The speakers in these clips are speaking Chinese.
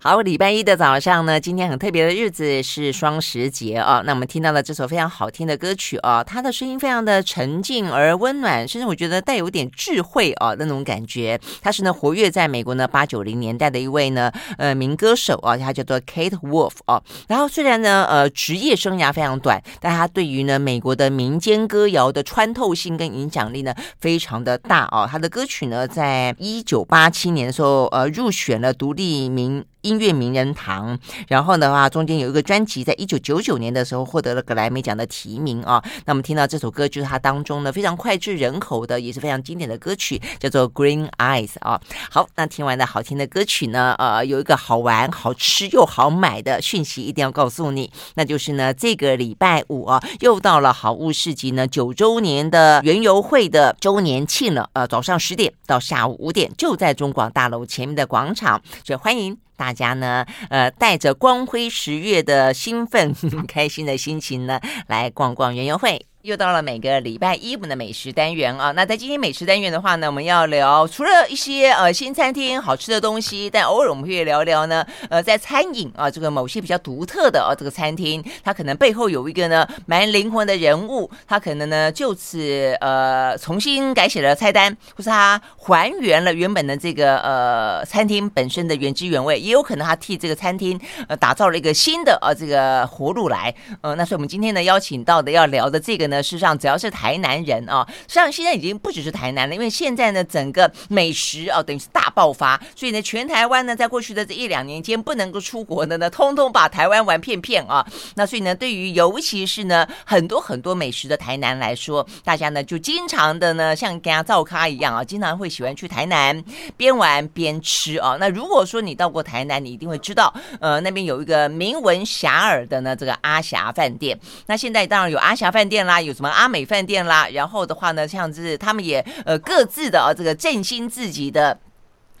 好，礼拜一的早上呢，今天很特别的日子是双十节啊。那我们听到了这首非常好听的歌曲啊，它的声音非常的沉静而温暖，甚至我觉得带有点智慧啊那种感觉。他是呢活跃在美国呢八九零年代的一位呢呃民歌手啊，他叫做 Kate Wolf 啊。然后虽然呢呃职业生涯非常短，但他对于呢美国的民间歌谣的穿透性跟影响力呢非常的大啊。他的歌曲呢在一九八七年的时候呃入选了独立名。音乐名人堂，然后的话，中间有一个专辑，在一九九九年的时候获得了格莱美奖的提名啊。那么听到这首歌，就是它当中呢非常脍炙人口的，也是非常经典的歌曲，叫做《Green Eyes》啊。好，那听完的好听的歌曲呢，呃，有一个好玩、好吃又好买的讯息，一定要告诉你，那就是呢，这个礼拜五啊，又到了好物市集呢九周年的园游会的周年庆了。呃，早上十点到下午五点，就在中广大楼前面的广场，所以欢迎。大家呢，呃，带着光辉十月的兴奋、开心的心情呢，来逛逛园游会。又到了每个礼拜一我们的美食单元啊，那在今天美食单元的话呢，我们要聊除了一些呃新餐厅好吃的东西，但偶尔我们会聊聊呢，呃，在餐饮啊这个某些比较独特的啊这个餐厅，它可能背后有一个呢蛮灵魂的人物，他可能呢就此呃重新改写了菜单，或是他还原了原本的这个呃餐厅本身的原汁原味，也有可能他替这个餐厅呃打造了一个新的呃这个活路来，呃，那所以我们今天呢邀请到的要聊的这个呢。事实上，只要是台南人啊，实际上现在已经不只是台南了，因为现在呢，整个美食啊，等于是大爆发，所以呢，全台湾呢，在过去的这一两年间不能够出国的呢，通通把台湾玩遍遍啊。那所以呢，对于尤其是呢，很多很多美食的台南来说，大家呢就经常的呢，像跟他赵咖一样啊，经常会喜欢去台南边玩边吃啊。那如果说你到过台南，你一定会知道，呃，那边有一个名闻遐迩的呢，这个阿霞饭店。那现在当然有阿霞饭店啦。有什么阿美饭店啦，然后的话呢，像是他们也呃各自的啊这个振兴自己的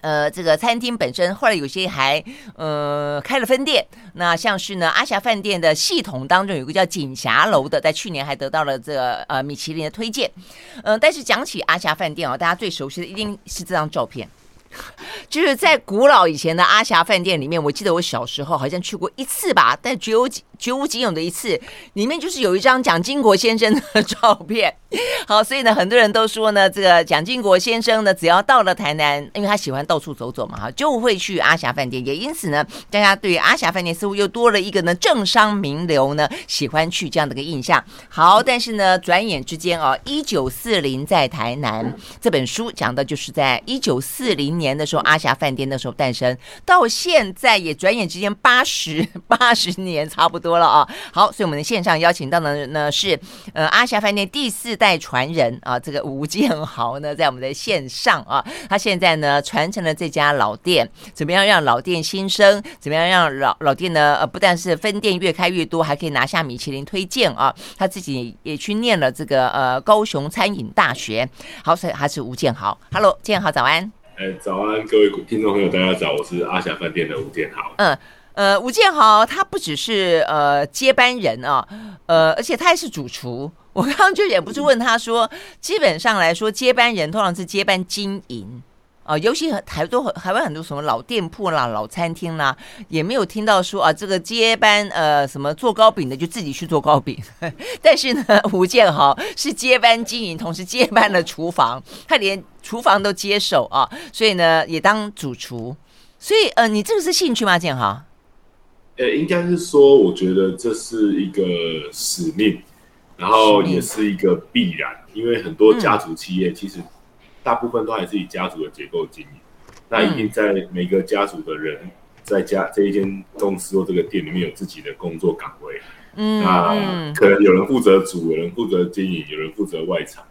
呃这个餐厅本身，后来有些还呃开了分店。那像是呢阿霞饭店的系统当中有个叫锦霞楼的，在去年还得到了这个呃米其林的推荐。嗯、但是讲起阿霞饭店哦，大家最熟悉的一定是这张照片。就是在古老以前的阿霞饭店里面，我记得我小时候好像去过一次吧，但只有几绝无仅有的一次，里面就是有一张蒋经国先生的照片。好，所以呢，很多人都说呢，这个蒋经国先生呢，只要到了台南，因为他喜欢到处走走嘛，哈，就会去阿霞饭店。也因此呢，大家对于阿霞饭店似乎又多了一个呢政商名流呢喜欢去这样的一个印象。好，但是呢，转眼之间啊，一九四零在台南这本书讲的就是在一九四零年的时候，阿霞饭店那时候诞生，到现在也转眼之间八十八十年差不多多了啊。好，所以我们的线上邀请到的呢是呃阿霞饭店第四代传人啊，这个吴建豪呢，在我们的线上啊，他现在呢传承了这家老店，怎么样让老店新生？怎么样让老老店呢？呃，不但是分店越开越多，还可以拿下米其林推荐啊。他自己也去念了这个呃高雄餐饮大学。好，所以他是吴建豪。Hello，建豪早安。哎，早安，各位听众朋友，大家早，我是阿霞饭店的吴建豪。嗯。呃，吴建豪他不只是呃接班人啊，呃，而且他还是主厨。我刚刚就忍不住问他说，基本上来说，接班人通常是接班经营啊、尤其台多台湾很多什么老店铺啦、老餐厅啦，也没有听到说啊，这个接班呃什么做糕饼的就自己去做糕饼。但是呢，吴建豪是接班经营，同时接班了厨房，他连厨房都接手啊，所以呢也当主厨。所以呃，你这个是兴趣吗，建豪？呃，应该是说，我觉得这是一个使命，然后也是一个必然，因为很多家族企业其实大部分都还是以家族的结构经营，那一定在每个家族的人在家这一间公司或这个店里面有自己的工作岗位，嗯，那可能有人负责主，有人负责经营，有人负责外场，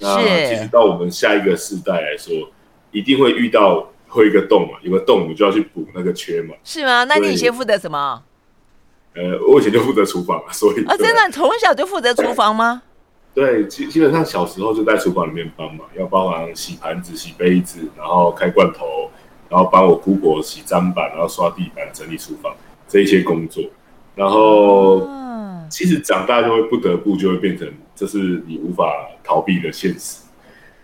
那其实到我们下一个世代来说，一定会遇到。会一个洞嘛，有个洞，你就要去补那个缺嘛。是吗？那你以前负责什么？呃，我以前就负责厨房，所以啊，真的从小就负责厨房吗？对，基基本上小时候就在厨房里面帮忙，要帮忙洗盘子、洗杯子，然后开罐头，然后帮我姑婆洗砧板，然后刷地板、整理厨房这一些工作。然后，嗯、其实长大就会不得不就会变成，这是你无法逃避的现实，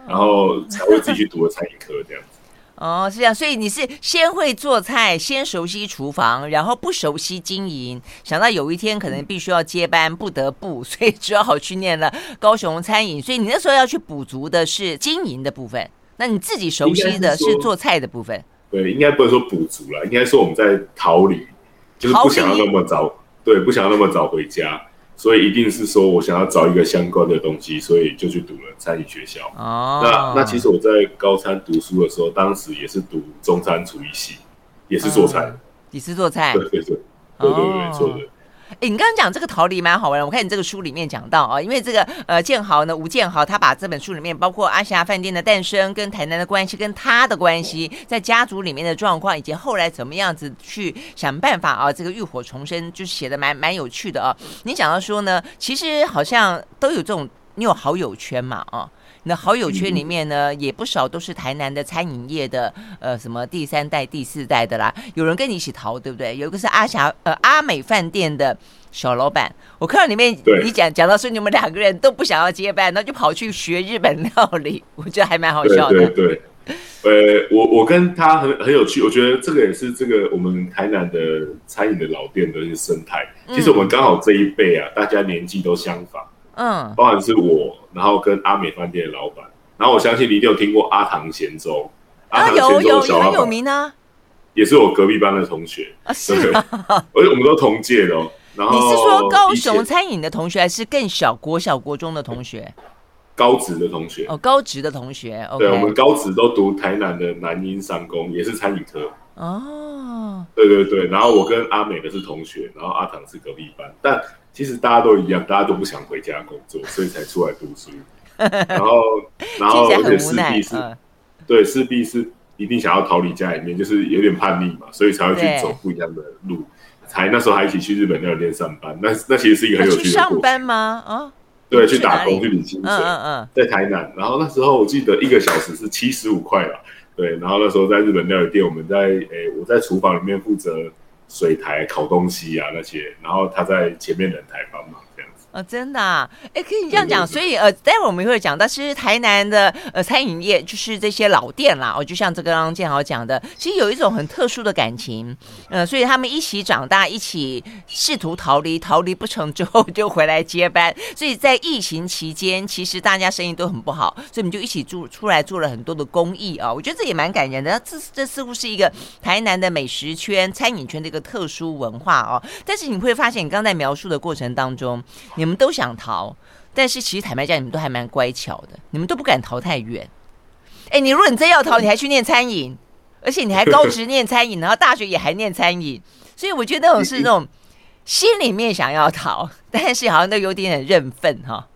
然后才会自己去读了餐饮科这样子。哦，是这样，所以你是先会做菜，先熟悉厨房，然后不熟悉经营，想到有一天可能必须要接班，不得不，所以只好去念了高雄餐饮。所以你那时候要去补足的是经营的部分，那你自己熟悉的是做菜的部分。对，应该不能说补足了，应该说我们在逃离，就是不想要那么早，对，不想要那么早回家。所以一定是说我想要找一个相关的东西，所以就去读了餐饮学校。哦，那那其实我在高三读书的时候，当时也是读中餐厨艺系，也是做菜。你是做菜？对对对，对对对，没错的。哎，你刚刚讲这个逃离蛮好玩。我看你这个书里面讲到啊，因为这个呃建豪呢，吴建豪他把这本书里面包括阿霞饭店的诞生、跟台南的关系、跟他的关系，在家族里面的状况，以及后来怎么样子去想办法啊，这个浴火重生，就写的蛮蛮有趣的啊。你讲到说呢，其实好像都有这种，你有好友圈嘛啊。那好友圈里面呢，也不少都是台南的餐饮业的，呃，什么第三代、第四代的啦。有人跟你一起逃，对不对？有一个是阿霞，呃，阿美饭店的小老板。我看到里面你讲讲到说，你们两个人都不想要接班，那就跑去学日本料理。我觉得还蛮好笑的。对对，对，呃，我我跟他很很有趣，我觉得这个也是这个我们台南的餐饮的老店的一个生态。其实我们刚好这一辈啊，大家年纪都相仿。嗯，包含是我，然后跟阿美饭店的老板，然后我相信你一定有听过阿唐咸粥，啊，有有很有名啊，也是我隔壁班的同学。啊，是，而且我们都同届的哦。然后你是说高雄餐饮的同学，还是更小国小国中的同学？高职的同学。哦，高职的同学，对，我们高职都读台南的南英商工，也是餐饮科哦。对对对，然后我跟阿美的是同学，然后阿唐是隔壁班，但。其实大家都一样，大家都不想回家工作，所以才出来读书。然后，然后而且势必是，对，势必是一定想要逃离家里面，就是有点叛逆嘛，所以才会去走不一样的路。才那时候还一起去日本料理店上班，那那其实是一个很有趣的。上班吗？啊，对，去打工去领薪水。嗯嗯，在台南。然后那时候我记得一个小时是七十五块吧。对，然后那时候在日本料理店，我们在诶，我在厨房里面负责。水台烤东西啊那些，然后他在前面冷台帮忙。啊、哦，真的啊，哎，可以这样讲，所以呃，待会儿我们会讲到，其实台南的呃餐饮业就是这些老店啦，哦，就像这个刚刚建豪讲的，其实有一种很特殊的感情，呃，所以他们一起长大，一起试图逃离，逃离不成之后就回来接班，所以在疫情期间，其实大家生意都很不好，所以我们就一起做出来做了很多的公益啊，我觉得这也蛮感人的，这这似乎是一个台南的美食圈、餐饮圈的一个特殊文化哦，但是你会发现，你刚才描述的过程当中，你你们都想逃，但是其实坦白讲，你们都还蛮乖巧的，你们都不敢逃太远。哎，你如果你真要逃，你还去念餐饮，而且你还高职念餐饮，然后大学也还念餐饮，所以我觉得那种是那种心里面想要逃，但是好像都有点点认份哈。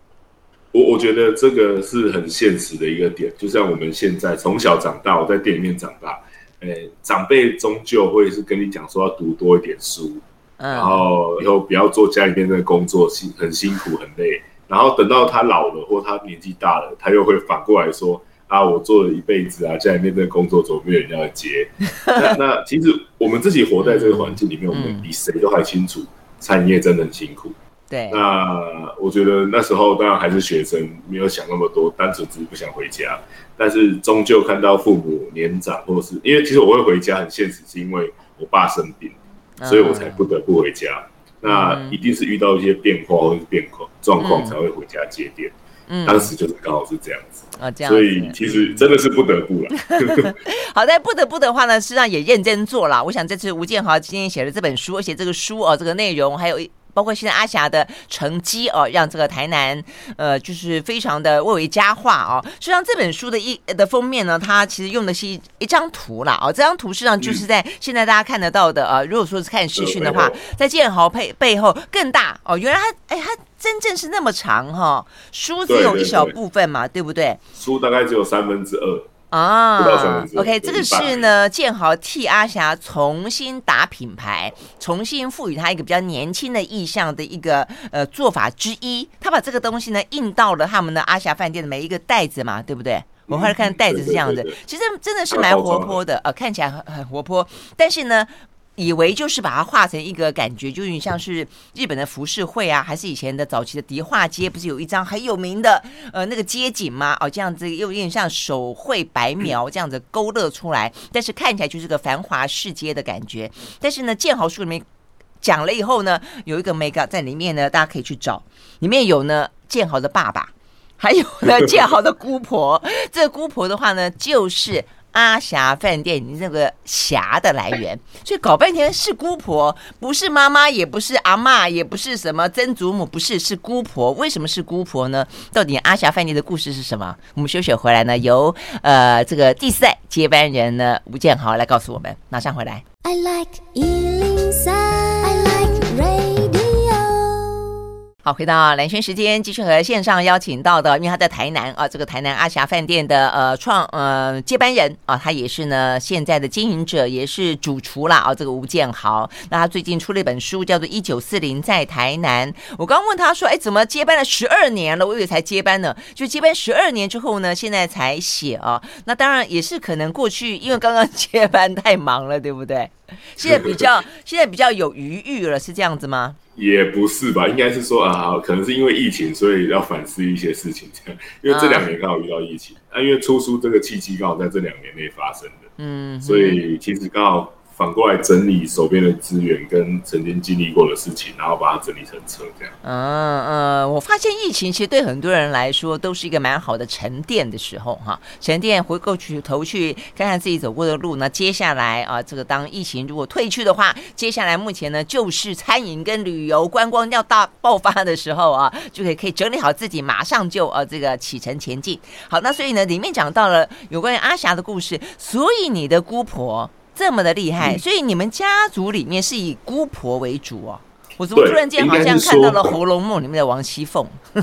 我我觉得这个是很现实的一个点，就像我们现在从小长大，我在店里面长大，诶，长辈终究会是跟你讲说要读多一点书。然后以后不要做家里面的工作，辛很辛苦很累。然后等到他老了或他年纪大了，他又会反过来说：“啊，我做了一辈子啊，家里面的工作怎么没有人要接？” 那那其实我们自己活在这个环境里面，我们比谁都还清楚，餐饮业真的很辛苦。对。那我觉得那时候当然还是学生，没有想那么多，单纯只是不想回家。但是终究看到父母年长，或者是因为其实我会回家很现实，是因为我爸生病。所以我才不得不回家，嗯、那一定是遇到一些变化或者是变况状况才会回家接电。嗯，当时就是刚好是这样子啊，这样。所以其实真的是不得不了。嗯、好在不得不的话呢，实际上也认真做了。我想这次吴建豪今天写的这本书，而且这个书哦，这个内容还有。包括现在阿霞的成绩哦，让这个台南呃，就是非常的蔚为佳话哦。实际上这本书的一的封面呢，它其实用的是一一张图啦。哦。这张图实际上就是在现在大家看得到的呃。如果说是看视讯的话，在建豪背背后更大哦。原来它哎，它真正是那么长哈、哦。书只有一小部分嘛，对不对？书大概只有三分之二。啊，OK，这个是呢，建豪替阿霞重新打品牌，重新赋予他一个比较年轻的意向的一个呃做法之一。他把这个东西呢印到了他们的阿霞饭店的每一个袋子嘛，对不对？我后来看袋子是这样子，其实真的是蛮活泼的，呃，看起来很很活泼。但是呢，以为就是把它画成一个感觉，就有点像是日本的浮世绘啊，还是以前的早期的迪化街，不是有一张很有名的呃那个街景吗？哦，这样子又有点像手绘白描这样子勾勒出来，但是看起来就是个繁华市街的感觉。但是呢，建豪书里面讲了以后呢，有一个 mega 在里面呢，大家可以去找，里面有呢建豪的爸爸，还有呢建豪的姑婆。这个姑婆的话呢，就是。阿霞饭店，你这个霞的来源，所以搞半天是姑婆，不是妈妈，也不是阿嬷，也不是什么曾祖母，不是，是姑婆。为什么是姑婆呢？到底阿霞饭店的故事是什么？我们休息回来呢，由呃这个第四代接班人呢吴建豪来告诉我们。马上回来。I like 好，回到蓝轩时间，继续和线上邀请到的，因为他在台南啊，这个台南阿霞饭店的呃创呃接班人啊，他也是呢现在的经营者，也是主厨啦啊，这个吴建豪。那他最近出了一本书，叫做《一九四零在台南》。我刚问他说，哎，怎么接班了十二年了？我以为才接班呢，就接班十二年之后呢，现在才写啊。那当然也是可能过去因为刚刚接班太忙了，对不对？现在比较现在比较有余裕了，是这样子吗？也不是吧，应该是说啊，可能是因为疫情，所以要反思一些事情，这样。因为这两年刚好遇到疫情，啊，因为出书这个契机刚好在这两年内发生的，嗯，所以其实刚好。反过来整理手边的资源跟曾经经历过的事情，然后把它整理成册这样。嗯嗯，我发现疫情其实对很多人来说都是一个蛮好的沉淀的时候哈，沉淀回过去头去看看自己走过的路。那接下来啊，这个当疫情如果退去的话，接下来目前呢就是餐饮跟旅游观光要大爆发的时候啊，就可以可以整理好自己，马上就呃这个启程前进。好，那所以呢里面讲到了有关于阿霞的故事，所以你的姑婆。这么的厉害，所以你们家族里面是以姑婆为主哦。我怎么突然间好像看到了《红楼梦》里面的王熙凤？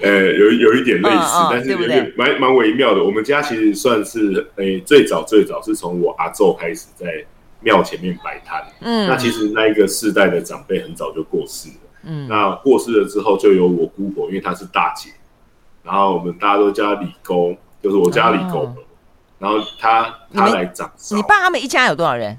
呃，有有一点类似，哦哦、但是有点蛮蛮微妙的。我们家其实算是，诶，最早最早是从我阿昼开始在庙前面摆摊。嗯，那其实那一个世代的长辈很早就过世了。嗯，那过世了之后，就由我姑婆，因为她是大姐，然后我们大家都叫她李公，就是我家李公。哦然后他他来掌勺。你爸他们一家有多少人？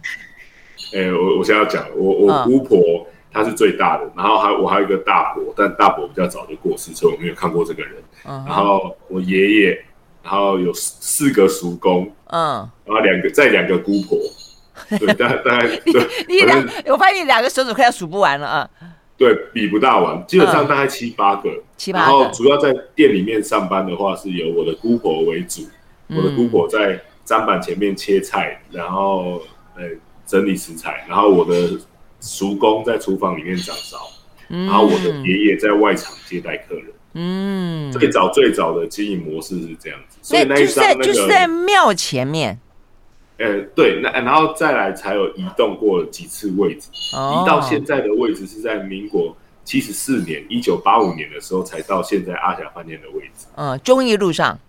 哎、欸，我我现在要讲，我我姑婆她是最大的，嗯、然后还我还有一个大伯，但大伯比较早就过世，所以我没有看过这个人。嗯、然后我爷爷，然后有四个叔公，嗯，然后两个再两个姑婆，对，大概大概 对，你两，我发现你两个手指快要数不完了啊。对，比不大完，基本上大概七八个，七八个。然后主要在店里面上班的话，是由我的姑婆为主。我的姑婆在砧板前面切菜，然后呃整理食材，然后我的叔公在厨房里面掌勺，嗯、然后我的爷爷在外场接待客人。嗯，最早最早的经营模式是这样子，所以那一张那个就是在庙前面。呃，对，那然后再来才有移动过几次位置，哦、移到现在的位置是在民国七十四年一九八五年的时候才到现在阿霞饭店的位置。嗯，忠义路上。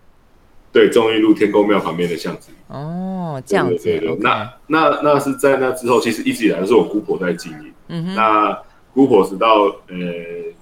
对，忠义路天公庙旁边的巷子。哦，这样子。对对对，那那那是在那之后，其实一直以来都是我姑婆在经营。嗯哼。那姑婆直到呃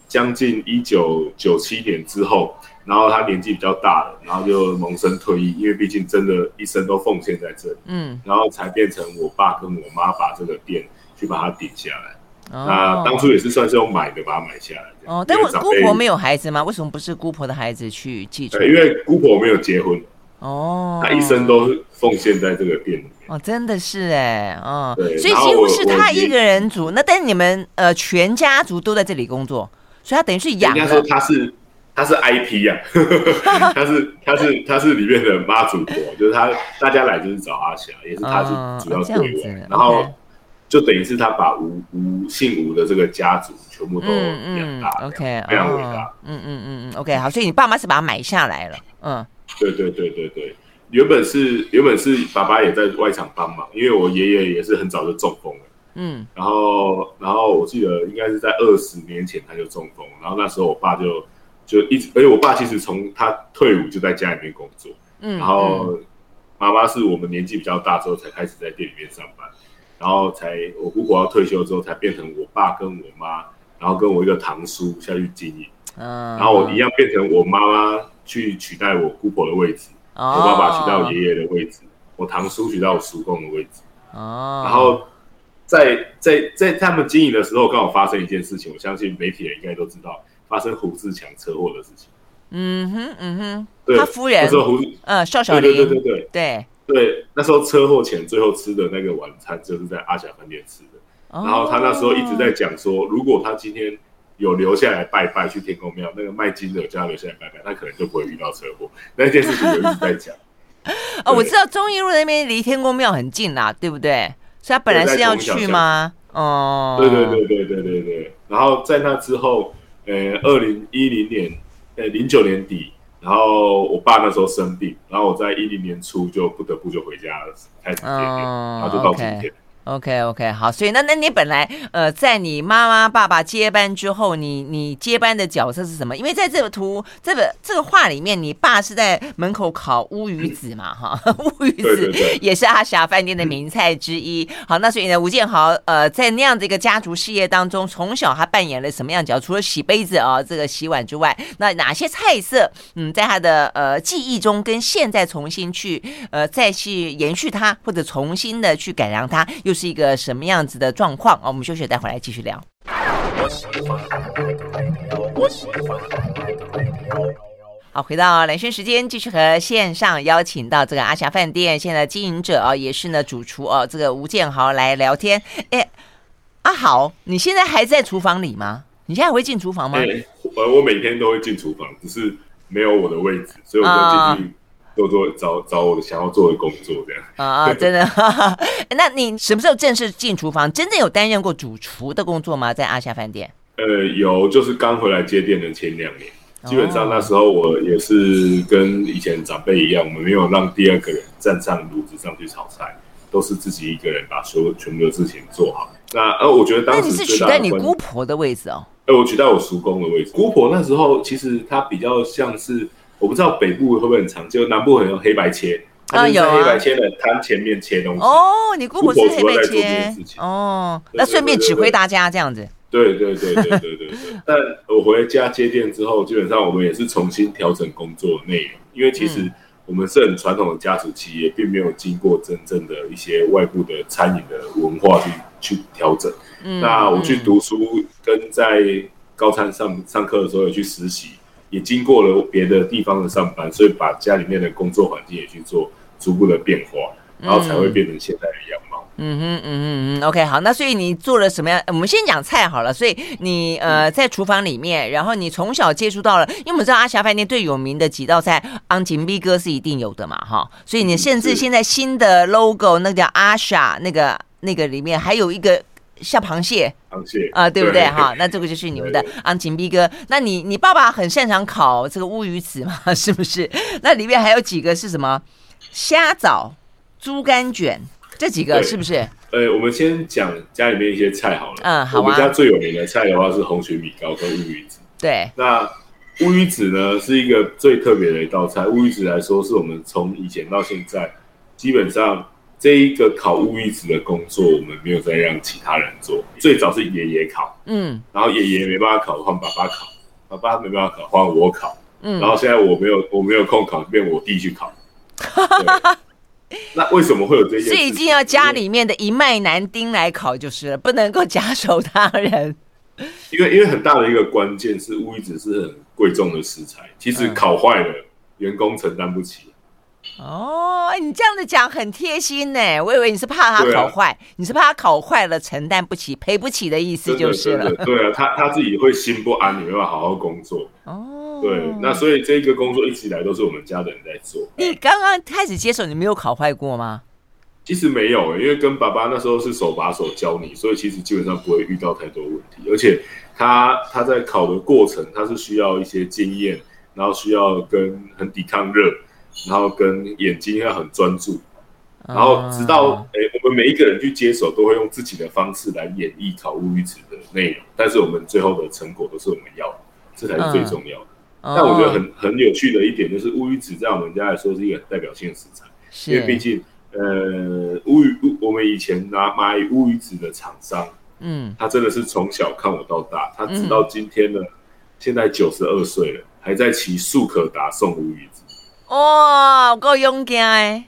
将近一九九七年之后，然后她年纪比较大了，然后就萌生退役，因为毕竟真的一生都奉献在这里。嗯。然后才变成我爸跟我妈把这个店去把它顶下来。哦。那当初也是算是用买的把它买下来。哦，但我姑婆没有孩子吗？为什么不是姑婆的孩子去继承？因为姑婆没有结婚哦，她一生都奉献在这个店里面。哦，真的是哎，哦，对，所以几乎是他一个人煮。那但是你们呃全家族都在这里工作，所以他等于是养。应该说她是他是 IP 呀，他是他是他是里面的妈祖婆，就是他大家来就是找阿霞，也是他是主要队员，然后。就等于是他把吴吴姓吴的这个家族全部都养大，OK，非常伟大，嗯嗯嗯嗯，OK，好，所以你爸妈是把它买下来了，嗯，对对对对对，原本是原本是爸爸也在外场帮忙，因为我爷爷也是很早就中风了，嗯，然后然后我记得应该是在二十年前他就中风，然后那时候我爸就就一直，而且我爸其实从他退伍就在家里面工作，嗯，然后妈妈是我们年纪比较大之后才开始在店里面上班。然后才我姑婆要退休之后，才变成我爸跟我妈，然后跟我一个堂叔下去经营。嗯，然后我一样变成我妈妈去取代我姑婆的位置，哦、我爸爸取代我爷爷的位置，我堂叔取代我叔公的位置。哦，然后在在在他们经营的时候，刚好发生一件事情，我相信媒体人应该都知道，发生胡志强车祸的事情。嗯哼，嗯哼，对，他夫人那时候胡，嗯，邵小玲，对对对对对对对，那时候车祸前最后吃的那个晚餐就是在阿霞饭店吃的。然后他那时候一直在讲说，如果他今天有留下来拜拜去天公庙，那个卖金的叫他留下来拜拜，他可能就不会遇到车祸。那件事情有一直在讲。哦，我知道中一路那边离天公庙很近啦，对不对？所以他本来是要去吗？哦，对对对对对对对。然后在那之后，呃，二零一零年，呃，零九年底，然后我爸那时候生病，然后我在一零年初就不得不就回家了，开始接店，然后就到今天。OK OK 好，所以那那你本来呃，在你妈妈爸爸接班之后，你你接班的角色是什么？因为在这个图这个这个画里面，你爸是在门口烤乌鱼子嘛，哈，乌鱼子也是阿霞饭店的名菜之一。好，那所以呢，吴建豪呃，在那样的一个家族事业当中，从小他扮演了什么样角色？除了洗杯子啊、哦，这个洗碗之外，那哪些菜色嗯，在他的呃记忆中跟现在重新去呃再去延续它，或者重新的去改良它，又是一个什么样子的状况啊？我们休息，待会来继续聊。好，回到兰萱时间，继续和线上邀请到这个阿霞饭店现在的经营者啊，也是呢主厨哦，这个吴建豪来聊天。哎，阿豪，你现在还在厨房里吗？你现在还会进厨房吗？呃，我每天都会进厨房，只是没有我的位置，所以我就进去。做做找找我想要做的工作这样啊，真的。那你什么时候正式进厨房？真正有担任过主厨的工作吗？在阿霞饭店？呃，有，就是刚回来接店的前两年，基本上那时候我也是跟以前长辈一样，我们没有让第二个人站上炉子上去炒菜，都是自己一个人把所有全部的事情做好。那呃，我觉得当时那你是取代你姑婆的位置哦？呃，我取代我叔公的位置。姑婆那时候其实她比较像是。我不知道北部会不会很长，就南部很有黑白切啊，有黑白切的摊前面切东西哦。你姑婆是黑白切哦，那顺便指挥大家这样子。对对对对对对对。但我回家接店之后，基本上我们也是重新调整工作内容，因为其实我们是很传统的家族企业，并没有经过真正的一些外部的餐饮的文化去去调整。那我去读书跟在高餐上上课的时候有去实习。也经过了别的地方的上班，所以把家里面的工作环境也去做逐步的变化，然后才会变成现在的样貌。嗯哼，嗯哼嗯 OK，好，那所以你做了什么样？我们先讲菜好了。所以你呃在厨房里面，然后你从小接触到了，因为我们知道阿霞饭店最有名的几道菜，昂金逼哥是一定有的嘛，哈。所以你甚至现在新的 logo 那个叫阿霞，那个那个里面还有一个。像螃蟹，螃蟹啊，对不对哈？那这个就是你们的昂金逼哥。那你你爸爸很擅长烤这个乌鱼子嘛？是不是？那里面还有几个是什么？虾枣、猪肝卷，这几个是不是？呃，我们先讲家里面一些菜好了。嗯，好啊。我们家最有名的菜的话是红曲米糕跟乌鱼子。对。那乌鱼子呢，是一个最特别的一道菜。乌鱼子来说，是我们从以前到现在基本上。这一个烤乌鱼子的工作，我们没有再让其他人做。最早是爷爷烤，嗯，然后爷爷没办法烤，换爸爸烤，爸爸没办法烤，换我烤，嗯，然后现在我没有我没有空烤，变我弟去烤。那为什么会有这些？是一定要家里面的一脉男丁来烤就是了，不能够假手他人。因为因为很大的一个关键是乌鱼子是很贵重的食材，其实烤坏了，员工承担不起。哦，你这样子讲很贴心呢。我以为你是怕他考坏，啊、你是怕他考坏了承担不起、赔不起的意思就是了。对啊，他他自己会心不安，你没办法好好工作。哦，对，那所以这个工作一直以来都是我们家的人在做。你刚刚开始接手，你没有考坏过吗？其实没有，因为跟爸爸那时候是手把手教你，所以其实基本上不会遇到太多问题。而且他他在考的过程，他是需要一些经验，然后需要跟很抵抗热。然后跟眼睛要很专注，然后直到哎，我们每一个人去接手，都会用自己的方式来演绎烤乌鱼子的内容，但是我们最后的成果都是我们要的，这才是最重要的。嗯、但我觉得很很有趣的一点就是，乌鱼子在我们家来说是一个很代表性的食材，因为毕竟呃乌鱼，我们以前拿买乌鱼子的厂商，嗯，他真的是从小看我到大，他直到今天呢，嗯、现在九十二岁了，还在骑速可达送乌鱼子。哇，够勇敢哎！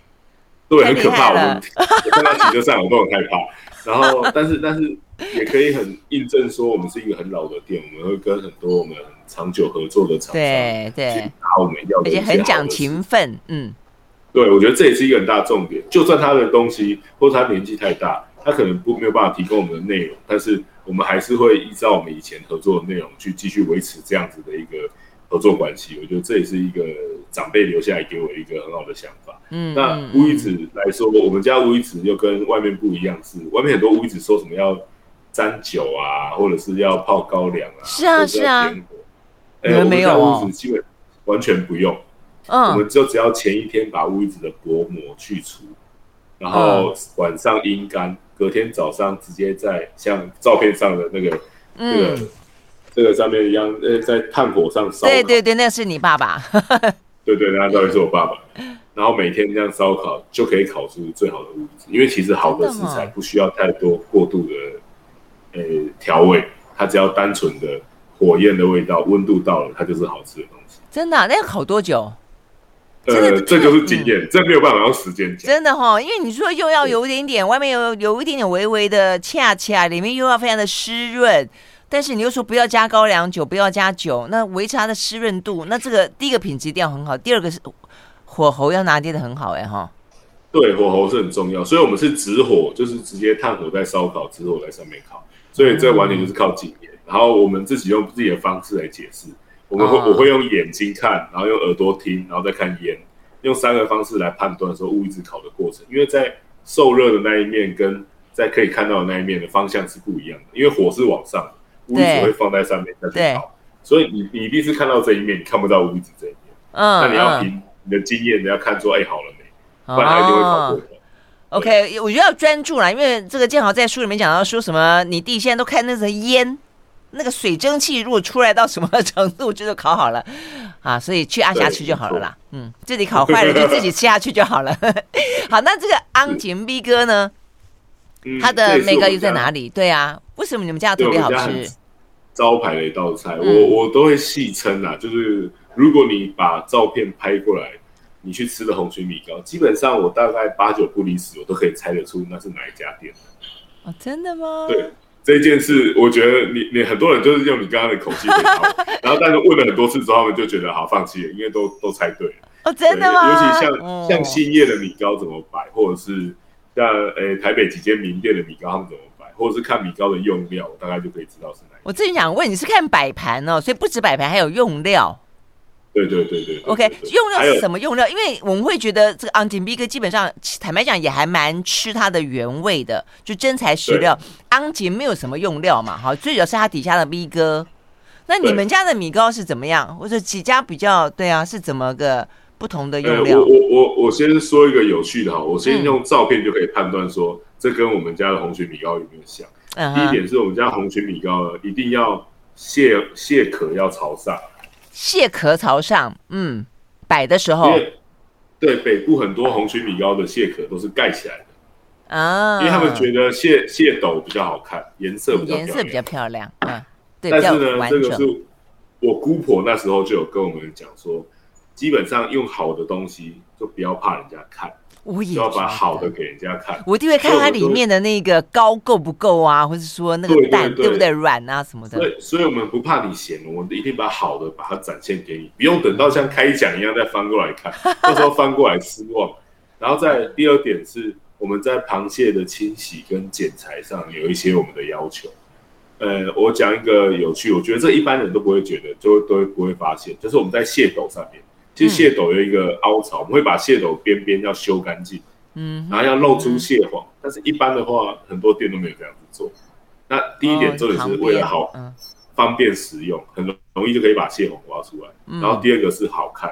对，很可怕。我们我看到骑车上，我都很害怕。然后，但是但是也可以很印证说，我们是一个很老的店，我们会跟很多我们很长久合作的厂商对对拿我们要的，而且很讲情分，嗯，对，我觉得这也是一个很大的重点。就算他的东西或者他年纪太大，他可能不没有办法提供我们的内容，但是我们还是会依照我们以前合作的内容去继续维持这样子的一个合作关系。我觉得这也是一个长辈留下来给我一个很好的想法。嗯，那乌鱼子来说，我们家乌鱼子又跟外面不一样，是外面很多乌鱼子说什么要沾酒啊，或者是要泡高粱啊，是啊是啊，哎、欸，没有乌鱼子基本完全不用，嗯，我们就只要前一天把乌鱼子的薄膜去除，然后晚上阴干，隔天早上直接在像照片上的那个那个、嗯、这个上面一样，呃，在炭火上烧，对对对，那是你爸爸，对对，那到底是我爸爸。然后每天这样烧烤就可以烤出最好的物质，因为其实好的食材不需要太多过度的呃调味，它只要单纯的火焰的味道，温度到了，它就是好吃的东西。真的、啊？那要烤多久？呃，这就是经验，这没有办法用时间讲。真的哈、哦，因为你说又要有一点点，外面有有一点点微微的恰恰，里面又要非常的湿润，但是你又说不要加高粱酒，不要加酒，那维持它的湿润度，那这个第一个品质一定要很好，第二个是。火候要拿捏的很好哎哈，对，火候是很重要，所以我们是直火，就是直接炭火在烧烤，直火在上面烤，所以这完全就是靠经验。然后我们自己用自己的方式来解释，我们会我会用眼睛看，然后用耳朵听，然后再看烟，用三个方式来判断说乌鱼子烤的过程。因为在受热的那一面跟在可以看到的那一面的方向是不一样的，因为火是往上，乌鱼子会放在上面再去烤，所以你你一定是看到这一面，你看不到屋子这一面，嗯，那你要凭。你的经验，你要看说，哎、欸，好了没？不然他一定会考过的。OK，我觉得要专注啦，因为这个建豪在书里面讲到说什么，你弟现在都看那个烟，那个水蒸气如果出来到什么程度，就是烤好了啊，所以去阿霞吃就好了啦。嗯，自己烤坏了就自己吃下去就好了。好，那这个安景 B 哥呢？他的那个又在哪里？对啊，为什么你们家特别好吃？招牌的一道菜，嗯、我我都会戏称啊，就是。如果你把照片拍过来，你去吃的红曲米糕，基本上我大概八九不离十，我都可以猜得出那是哪一家店。哦，真的吗？对，这件事，我觉得你你很多人就是用你刚刚的口气回答，然后但是问了很多次之后，他们就觉得好放弃了，因为都都猜对了。哦，真的吗？尤其像、哦、像兴业的米糕怎么摆，或者是像诶、欸、台北几间名店的米糕他们怎么摆，或者是看米糕的用料，我大概就可以知道是我正想问，你是看摆盘哦，所以不止摆盘，还有用料。对对对对，OK，用料是什么用料？因为我们会觉得这个昂景 B 哥基本上坦白讲也还蛮吃它的原味的，就真材实料。昂景没有什么用料嘛，哈，最主要是它底下的 B 哥。那你们家的米糕是怎么样？或者几家比较对啊？是怎么个不同的用料？我我我我先说一个有趣的哈，我先用照片就可以判断说、嗯、这跟我们家的红曲米糕有没有像。嗯、第一点是我们家红曲米糕呢，一定要蟹蟹壳要朝上。蟹壳朝上，嗯，摆的时候，对北部很多红曲米糕的蟹壳都是盖起来的。啊，因为他们觉得蟹蟹斗比较好看，颜色比较颜色比较漂亮，嗯，对，但是呢，这个是我姑婆那时候就有跟我们讲说，基本上用好的东西就不要怕人家看。我也要把好的给人家看，我一定会看它里面的那个膏够不够啊，或者说那个蛋对不对软啊什么的。对，所以我们不怕你嫌，我们一定把好的把它展现给你，不用等到像开奖一样再翻过来看，到时候翻过来失望。然后在第二点是，我们在螃蟹的清洗跟剪裁上有一些我们的要求。呃，我讲一个有趣，我觉得这一般人都不会觉得，就都不会发现，就是我们在蟹斗上面。其实蟹斗有一个凹槽，我们会把蟹斗边边要修干净，嗯，然后要露出蟹黄。但是一般的话，很多店都没有这样子做。那第一点做的是为了好方便食用，很容易就可以把蟹黄挖出来。然后第二个是好看，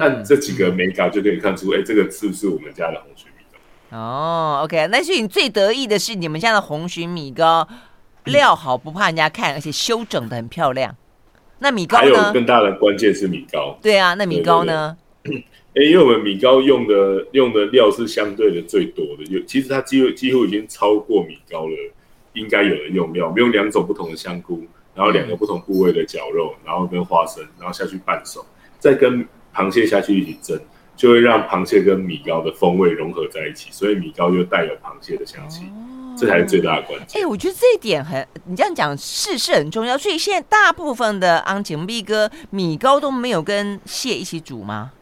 但这几个美感就可以看出，哎，这个是不是我们家的红蟳米糕？哦，OK，那所以你最得意的是你们家的红蟳米糕，料好不怕人家看，而且修整的很漂亮。那米糕呢？还有更大的关键是米糕。对啊，那米糕呢？哎，因为我们米糕用的用的料是相对的最多的，有其实它几乎几乎已经超过米糕了应该有的用料。我们用两种不同的香菇，然后两个不同部位的绞肉，然后跟花生，然后下去拌熟，再跟螃蟹下去一起蒸，就会让螃蟹跟米糕的风味融合在一起，所以米糕又带有螃蟹的香气。这才是最大的关键。哎、欸，我觉得这一点很，你这样讲是是很重要。所以现在大部分的安景碧哥米糕都没有跟蟹一起煮吗？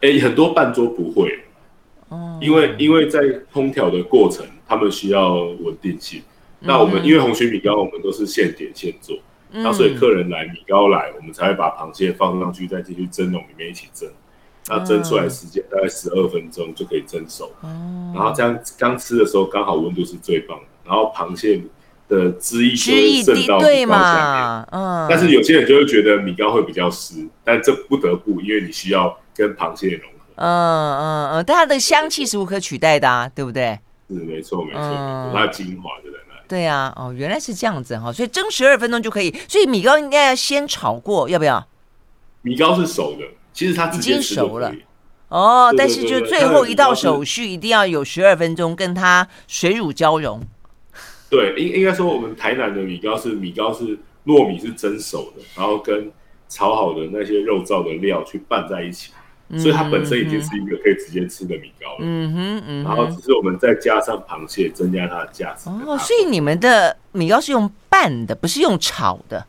哎、欸，很多半桌不会，哦，因为因为在烹调的过程，他们需要稳定性。那我们、嗯、因为红曲米糕，我们都是现点现做，那、嗯、所以客人来米糕来，我们才会把螃蟹放上去，再进去蒸笼里面一起蒸。那蒸出来时间大概十二分钟就可以蒸熟，然后这样刚吃的时候刚好温度是最棒的，然后螃蟹的汁液就会渗到米糕下面。嗯，但是有些人就会觉得米糕会比较湿，但这不得不，因为你需要跟螃蟹融合。嗯嗯嗯，但它的香气是无可取代的啊，对不对？是没错没错，嗯、它的精华就在那里。对啊，哦，原来是这样子哈，所以蒸十二分钟就可以，所以米糕应该要先炒过，要不要？米糕是熟的。其实它已经熟了哦，但是就最后一道手续一定要有十二分钟，跟它水乳交融。对，应应该说我们台南的米糕是米糕是糯米是蒸熟的，然后跟炒好的那些肉燥的料去拌在一起，嗯、所以它本身已经是一个可以直接吃的米糕了。嗯哼，嗯哼，然后只是我们再加上螃蟹，增加它的价值。哦，所以你们的米糕是用拌的，不是用炒的。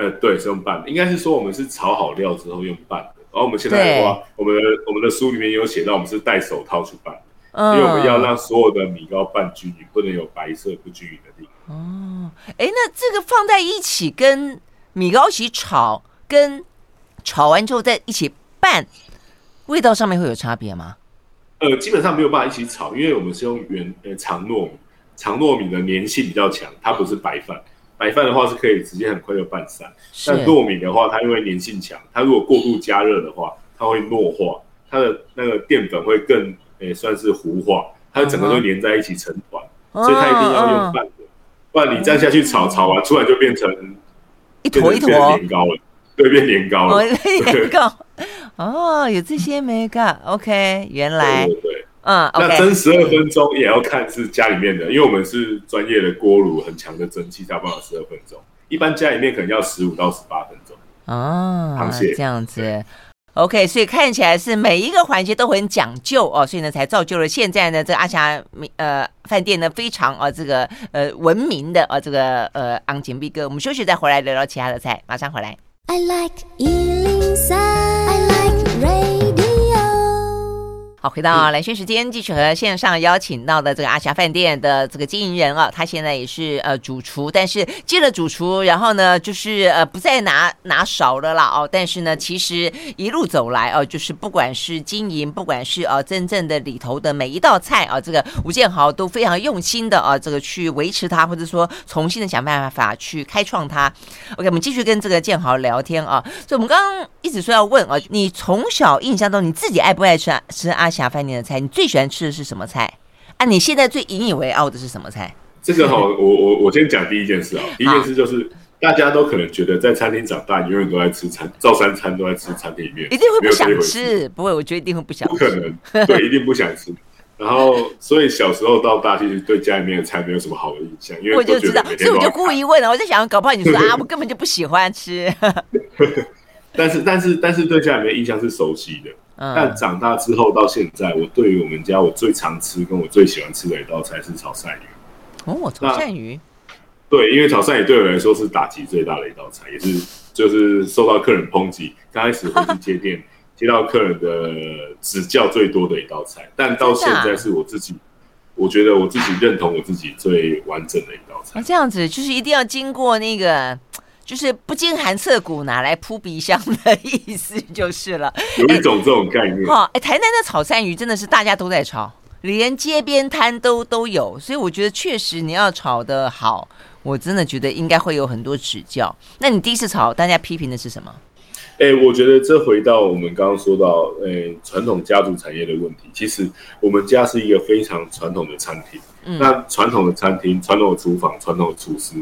呃，对，是用拌的，应该是说我们是炒好料之后用拌的。然后我们现在的话，我们的我们的书里面有写到，我们是戴手套去拌，嗯，因为我们要让所有的米糕拌均匀，不能有白色不均匀的地方。哦，哎，那这个放在一起跟米糕一起炒，跟炒完之后再一起拌，味道上面会有差别吗？呃，基本上没有办法一起炒，因为我们是用原呃长糯米，长糯米的粘性比较强，它不是白饭。白饭的话是可以直接很快就拌散，但糯米的话，它因为粘性强，它如果过度加热的话，它会糯化，它的那个淀粉会更诶、欸、算是糊化，它整个都粘在一起成团，嗯，所以它一定要用拌的，不然你这样下去炒，炒完出来就变成一坨一坨。年糕了，对，变年糕了，年糕 哦，有这些没干，OK，原来。嗯，okay, 那蒸十二分钟也要看是家里面的，因为我们是专业的锅炉，很强的蒸汽，才有办法十二分钟。一般家里面可能要十五到十八分钟。哦，螃蟹这样子，OK，所以看起来是每一个环节都很讲究哦，所以呢才造就了现在呢这个阿霞呃饭店呢非常啊、哦、这个呃闻名的啊、哦、这个呃昂景碧哥。我们休息再回来聊聊其他的菜，马上回来。I like 好，回到蓝轩时间，继续和线上邀请到的这个阿霞饭店的这个经营人啊，他现在也是呃主厨，但是接了主厨，然后呢，就是呃不再拿拿勺了啦哦。但是呢，其实一路走来哦，就是不管是经营，不管是呃真正的里头的每一道菜啊，这个吴建豪都非常用心的啊，这个去维持它，或者说重新的想办法去开创它。OK，我们继续跟这个建豪聊天啊。所以我们刚刚一直说要问啊，你从小印象中你自己爱不爱吃吃阿霞饭店的菜，你最喜欢吃的是什么菜？啊，你现在最引以为傲的是什么菜？这个哈，我我我先讲第一件事啊。第一件事就是大家都可能觉得在餐厅长大，永远都在吃餐，照三餐都在吃餐厅里面，一定会不想吃。不会，我觉得一定会不想吃。不可能，对，一定不想吃。然后，所以小时候到大，其实对家里面的菜没有什么好的印象，因为我就知道，所以我就故意问了，我在想，搞不好你说 啊，我根本就不喜欢吃。但是，但是，但是对家里面印象是熟悉的。但长大之后到现在，我对于我们家我最常吃跟我最喜欢吃的一道菜是炒鳝鱼。哦，炒鳝鱼。对，因为炒鳝鱼对我来说是打击最大的一道菜，也是就是受到客人抨击。刚开始回去接店，接到客人的指教最多的一道菜。但到现在是我自己，我觉得我自己认同我自己最完整的一道菜。啊，这样子就是一定要经过那个。就是不经寒彻骨，拿来扑鼻香的意思就是了。有一种这种概念。哈、欸，哎、欸，台南的炒鳝鱼真的是大家都在炒，连街边摊都都有，所以我觉得确实你要炒的好，我真的觉得应该会有很多指教。那你第一次炒，大家批评的是什么？哎、欸，我觉得这回到我们刚刚说到，呃、欸，传统家族产业的问题。其实我们家是一个非常传统的餐厅，嗯、那传统的餐厅、传统的厨房、传统的厨师。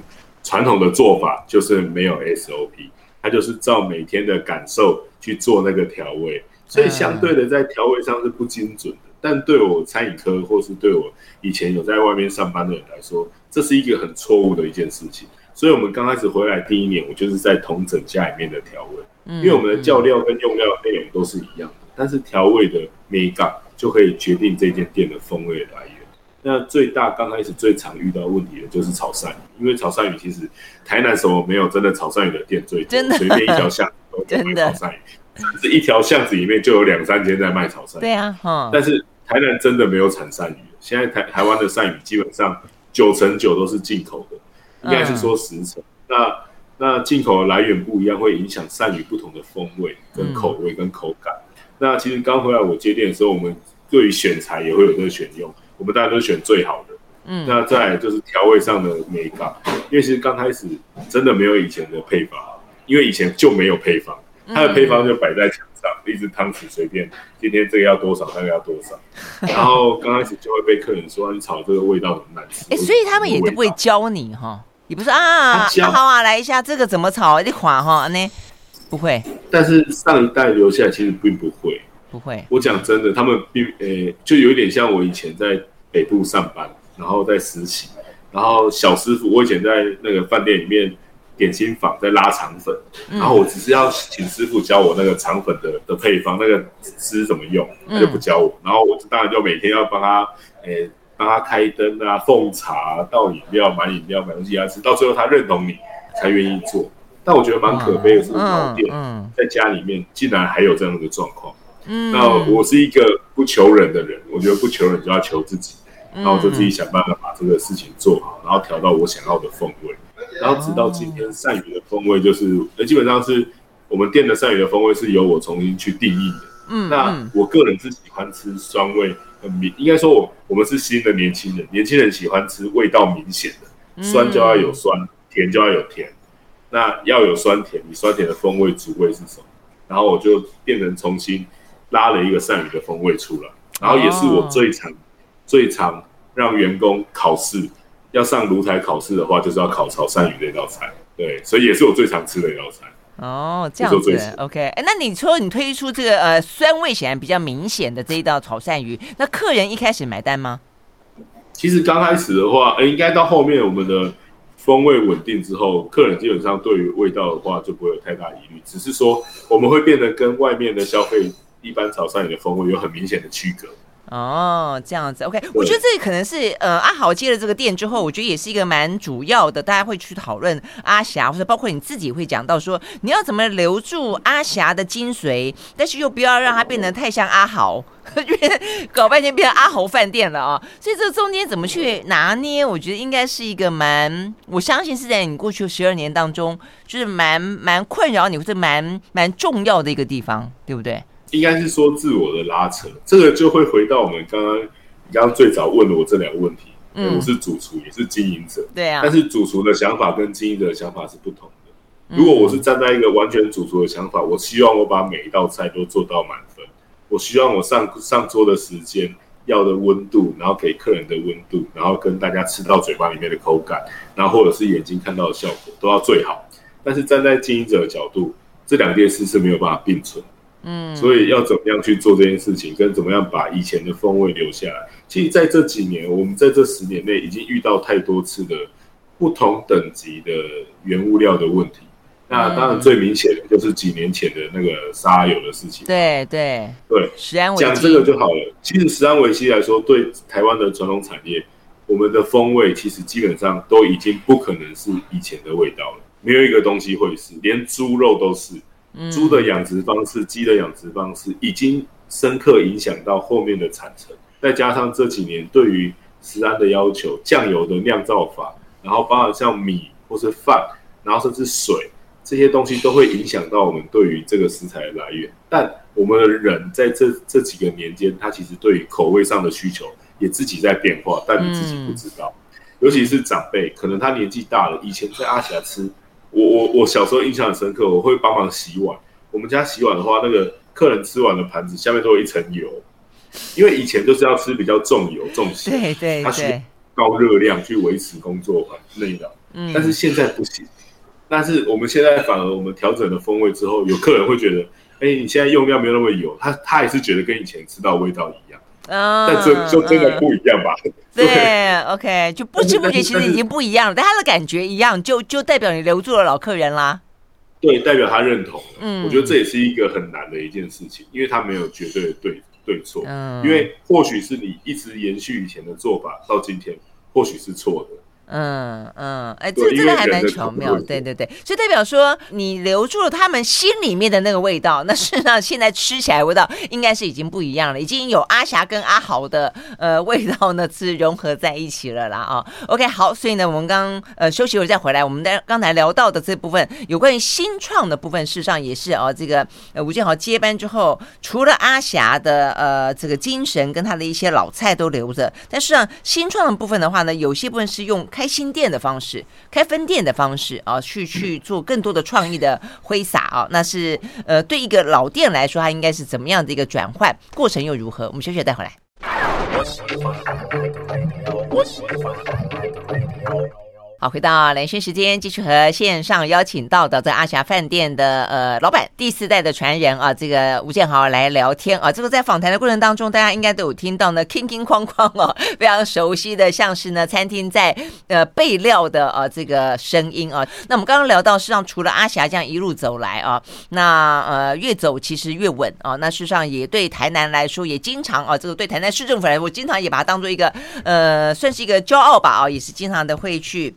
传统的做法就是没有 SOP，它就是照每天的感受去做那个调味，所以相对的在调味上是不精准的。但对我餐饮科或是对我以前有在外面上班的人来说，这是一个很错误的一件事情。所以我们刚开始回来第一年，我就是在同整家里面的调味，因为我们的酱料跟用料内容都是一样的，但是调味的美感就可以决定这间店的风味来源。那最大刚开始最常遇到问题的就是炒鳝鱼，因为炒鳝鱼其实台南什么没有真的炒鳝鱼的店最多，真的随便一条巷子都在卖炒鳝鱼，甚至一条巷子里面就有两三间在卖炒鳝鱼。对啊，嗯、但是台南真的没有产鳝鱼，现在台台湾的鳝鱼基本上九成九都是进口的，应该是说十成。嗯、那那进口的来源不一样，会影响鳝鱼不同的风味、跟口味、跟口感。嗯、那其实刚回来我接店的时候，我们对于选材也会有这个选用，我们大家都选最好的。嗯，那再来就是调味上的美感，因为其实刚开始真的没有以前的配方，因为以前就没有配方，它的配方就摆在墙上，一只汤匙随便，今天这个要多少，那个要多少，然后刚开始就会被客人说你炒这个味道很难吃。哎、欸，所以他们也都不会教你哈，也不是啊，啊好啊，来一下这个怎么炒，你滑哈呢？不会。但是上一代留下来其实并不会，不会。我讲真的，他们并诶、欸，就有一点像我以前在北部上班。然后在实习，然后小师傅，我以前在那个饭店里面点心坊在拉肠粉，然后我只是要请师傅教我那个肠粉的的配方，那个汁怎么用，他就不教我，然后我当然就每天要帮他，诶，帮他开灯啊，奉茶、倒饮料、买饮料、买东西给他吃，到最后他认同你才愿意做。但我觉得蛮可悲的是，老店在家里面竟然还有这样的状况。嗯，那我是一个不求人的人，我觉得不求人就要求自己。那我就自己想办法把这个事情做好，然后调到我想要的风味，然后直到今天鳝鱼的风味就是，呃，基本上是我们店的鳝鱼的风味是由我重新去定义的。嗯，那我个人是喜欢吃酸味很明，应该说我我们是新的年轻人，年轻人喜欢吃味道明显的，酸就要有酸，甜就要有甜，那要有酸甜，你酸甜的风味主味是什么？然后我就变成重新拉了一个鳝鱼的风味出来，然后也是我最常。最常让员工考试要上炉台考试的话，就是要考炒鳝鱼这道菜。对，所以也是我最常吃的一道菜。哦，这样子，OK。哎，那你说你推出这个呃酸味显然比较明显的这一道炒鳝鱼，那客人一开始买单吗？其实刚开始的话，呃，应该到后面我们的风味稳定之后，客人基本上对于味道的话就不会有太大疑虑，只是说我们会变得跟外面的消费一般炒鳝鱼的风味有很明显的区隔。哦，这样子，OK，我觉得这可能是呃阿豪接了这个店之后，我觉得也是一个蛮主要的，大家会去讨论阿霞，或者包括你自己会讲到说，你要怎么留住阿霞的精髓，但是又不要让它变得太像阿豪，因为搞半天变成阿豪饭店了啊，所以这中间怎么去拿捏，我觉得应该是一个蛮，我相信是在你过去十二年当中，就是蛮蛮困扰你或者蛮蛮重要的一个地方，对不对？应该是说自我的拉扯，这个就会回到我们刚刚你刚刚最早问了我这两个问题。嗯，我是主厨，也是经营者，对啊。但是主厨的想法跟经营者的想法是不同的。如果我是站在一个完全主厨的想法，我希望我把每一道菜都做到满分。我希望我上上桌的时间要的温度，然后给客人的温度，然后跟大家吃到嘴巴里面的口感，然后或者是眼睛看到的效果都要最好。但是站在经营者的角度，这两件事是没有办法并存。嗯，所以要怎么样去做这件事情，跟怎么样把以前的风味留下来？其实在这几年，我们在这十年内已经遇到太多次的不同等级的原物料的问题。那当然最明显的就是几年前的那个沙油的事情。对对对，食安，讲这个就好了。其实食安危机来说，对台湾的传统产业，我们的风味其实基本上都已经不可能是以前的味道了。没有一个东西会是，连猪肉都是。猪的养殖方式，鸡的养殖方式，已经深刻影响到后面的产程。再加上这几年对于食安的要求，酱油的酿造法，然后包括像米或是饭，然后甚至水这些东西，都会影响到我们对于这个食材的来源。但我们的人在这这几个年间，他其实对于口味上的需求也自己在变化，但你自己不知道。尤其是长辈，可能他年纪大了，以前在阿霞吃。我我我小时候印象很深刻，我会帮忙洗碗。我们家洗碗的话，那个客人吃完的盘子下面都有一层油，因为以前就是要吃比较重油重咸，对对，它是高热量去维持工作环内的。嗯，但是现在不行。但是我们现在反而我们调整了风味之后，有客人会觉得，哎，你现在用料没有那么油，他他也是觉得跟以前吃到味道一样。嗯，但真就真的不一样吧？对，对，OK，就不知不觉其实已经不一样了，但他的感觉一样，就就代表你留住了老客人啦。对，代表他认同。嗯，我觉得这也是一个很难的一件事情，因为他没有绝对的对对错，嗯，因为或许是你一直延续以前的做法到今天，或许是错的。嗯嗯，哎，这这个还蛮巧妙，对对对，所以代表说你留住了他们心里面的那个味道，那事实上现在吃起来味道应该是已经不一样了，已经有阿霞跟阿豪的呃味道呢是融合在一起了啦啊。OK，好，所以呢我们刚呃休息会再回来，我们在刚才聊到的这部分有关于新创的部分，事实上也是哦，这个呃吴建豪接班之后，除了阿霞的呃这个精神跟他的一些老菜都留着，但事实上新创的部分的话呢，有些部分是用。开新店的方式，开分店的方式啊，去去做更多的创意的挥洒啊，那是呃，对一个老店来说，它应该是怎么样的一个转换过程又如何？我们小雪带回来。好，回到连线时间，继续和线上邀请到的在阿霞饭店的呃老板第四代的传人啊，这个吴建豪来聊天啊。这个在访谈的过程当中，大家应该都有听到呢，哐哐哐哐哦，非常熟悉的，像是呢餐厅在呃备料的啊这个声音啊。那我们刚刚聊到，事实上除了阿霞这样一路走来啊，那呃越走其实越稳啊。那事实上也对台南来说，也经常啊，这个对台南市政府来说，经常也把它当做一个呃算是一个骄傲吧啊，也是经常的会去。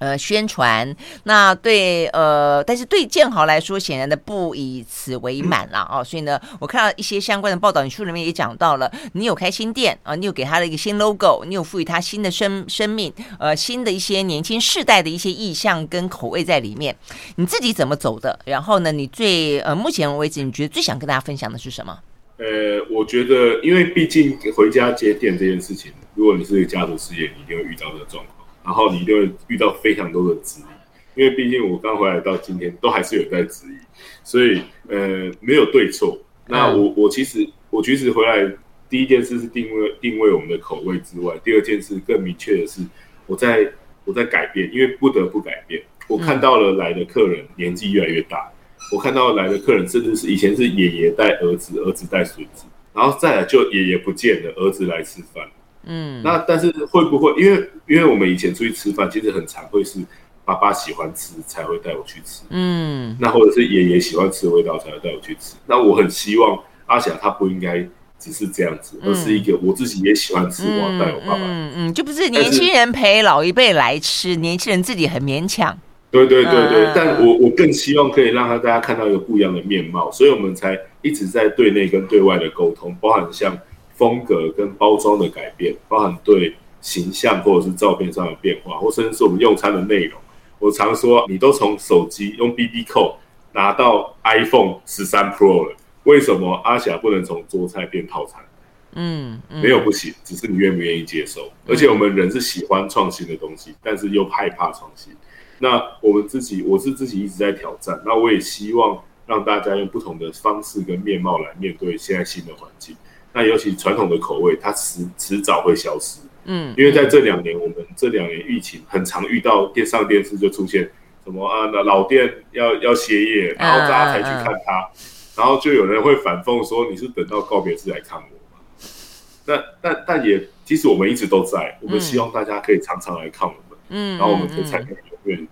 呃，宣传那对呃，但是对建豪来说，显然的不以此为满了啊、哦。所以呢，我看到一些相关的报道，你书里面也讲到了，你有开新店啊，你有给他的一个新 logo，你有赋予他新的生生命，呃，新的一些年轻世代的一些意向跟口味在里面。你自己怎么走的？然后呢，你最呃，目前为止，你觉得最想跟大家分享的是什么？呃，我觉得，因为毕竟回家接店这件事情，如果你是一个家族事业，你一定会遇到这个状况。然后你就会遇到非常多的质疑，因为毕竟我刚回来到今天都还是有在质疑，所以呃没有对错。那我我其实我其实回来第一件事是定位定位我们的口味之外，第二件事更明确的是我在我在改变，因为不得不改变。我看到了来的客人年纪越来越大，我看到来的客人甚至是以前是爷爷带儿子，儿子带孙子，然后再来就爷爷不见了，儿子来吃饭。嗯，那但是会不会因为因为我们以前出去吃饭，其实很常会是爸爸喜欢吃才会带我去吃，嗯，那或者是爷爷喜欢吃的味道才会带我去吃。那我很希望阿霞她不应该只是这样子，而是一个我自己也喜欢吃，我要带我爸爸。嗯嗯，就不是年轻人陪老一辈来吃，年轻人自己很勉强。对对对对，但我我更希望可以让他大家看到一个不一样的面貌，所以我们才一直在对内跟对外的沟通，包含像。风格跟包装的改变，包含对形象或者是照片上的变化，或甚至是我们用餐的内容。我常说，你都从手机用 BB Call 拿到 iPhone 十三 Pro 了，为什么阿霞不能从桌菜变套餐？嗯，嗯，没有不行，只是你愿不愿意接受。而且我们人是喜欢创新的东西，但是又害怕创新。那我们自己，我是自己一直在挑战。那我也希望让大家用不同的方式跟面貌来面对现在新的环境。那尤其传统的口味，它迟迟早会消失。嗯，因为在这两年，我们这两年疫情很常遇到电上电视就出现什么啊，那老店要要歇业，然后大家才去看它，然后就有人会反讽说：“你是等到告别式来看我吗？”那但但也，其实我们一直都在，我们希望大家可以常常来看我们，嗯，然后我们的菜可以永远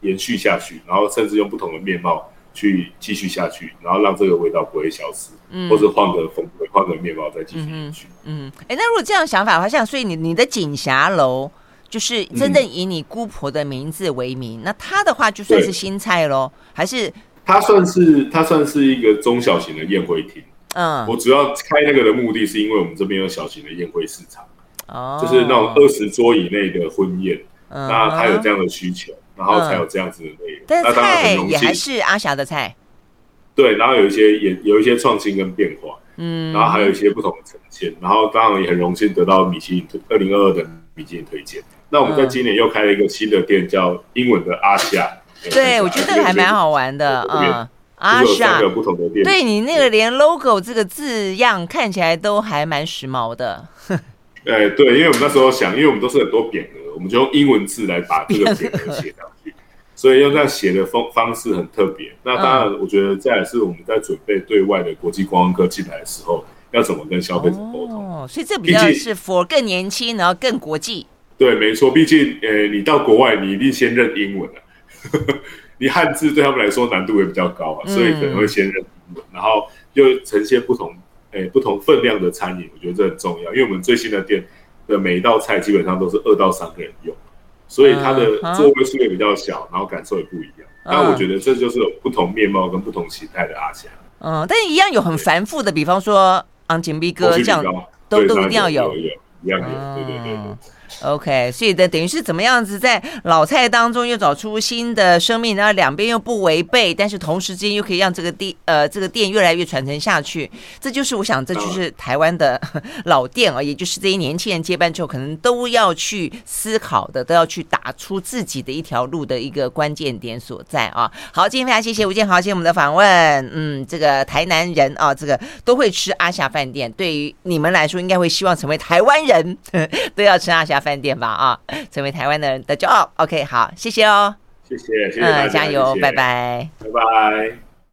延续下去，然后甚至用不同的面貌。去继续下去，然后让这个味道不会消失，嗯，或者换个风味、换个面包再继续下去。嗯，哎、嗯，那如果这样想法的话，像所以你你的锦霞楼就是真正以你姑婆的名字为名，嗯、那她的话就算是新菜喽，还是？它算是它算是一个中小型的宴会厅。嗯，我主要开那个的目的是因为我们这边有小型的宴会市场，哦，就是那种二十桌以内的婚宴，嗯，那它有这样的需求。然后才有这样子的内容，但是菜也还是阿霞的菜，对，然后有一些也有一些创新跟变化，嗯，然后还有一些不同的呈现，然后当然也很荣幸得到米其林二零二二的米其林推荐。那我们在今年又开了一个新的店，叫英文的阿霞。对，我觉得这个还蛮好玩的啊，阿霞有不同的店，对你那个连 logo 这个字样看起来都还蛮时髦的。哎，对，因为我们那时候想，因为我们都是很多匾额。我们就用英文字来把这个匾 额写上去，所以用这样写的方方式很特别。那当然，我觉得再来是我们在准备对外的国际观光客进来的时候，要怎么跟消费者沟通。哦，所以这比较是 for 更年轻，然后更国际。对，没错。毕竟，呃，你到国外，你一定先认英文啊。你汉字对他们来说难度也比较高啊，所以可能会先认英文，然后又呈现不同哎不同分量的餐饮，我觉得这很重要，因为我们最新的店的每一道菜基本上都是二到三个人用，所以它的座位数也比较小，然后感受也不一样。那我觉得这就是有不同面貌跟不同形态的阿霞。嗯，但一样有很繁复的，比方说昂金碧哥这样，都都一定要有，有，有一样有，对对对，对。OK，所以的等于是怎么样子在老菜当中又找出新的生命，然后两边又不违背，但是同时间又可以让这个店呃这个店越来越传承下去。这就是我想，这就是台湾的老店啊，也就是这些年轻人接班之后可能都要去思考的，都要去打出自己的一条路的一个关键点所在啊。好，今天非常谢谢吴建豪，谢谢我们的访问。嗯，这个台南人啊，这个都会吃阿霞饭店，对于你们来说，应该会希望成为台湾人 都要吃阿霞饭。饭店吧啊，成为台湾的人的骄傲。OK，好，谢谢哦，谢谢，谢谢，嗯，加油，谢谢，拜拜，拜拜。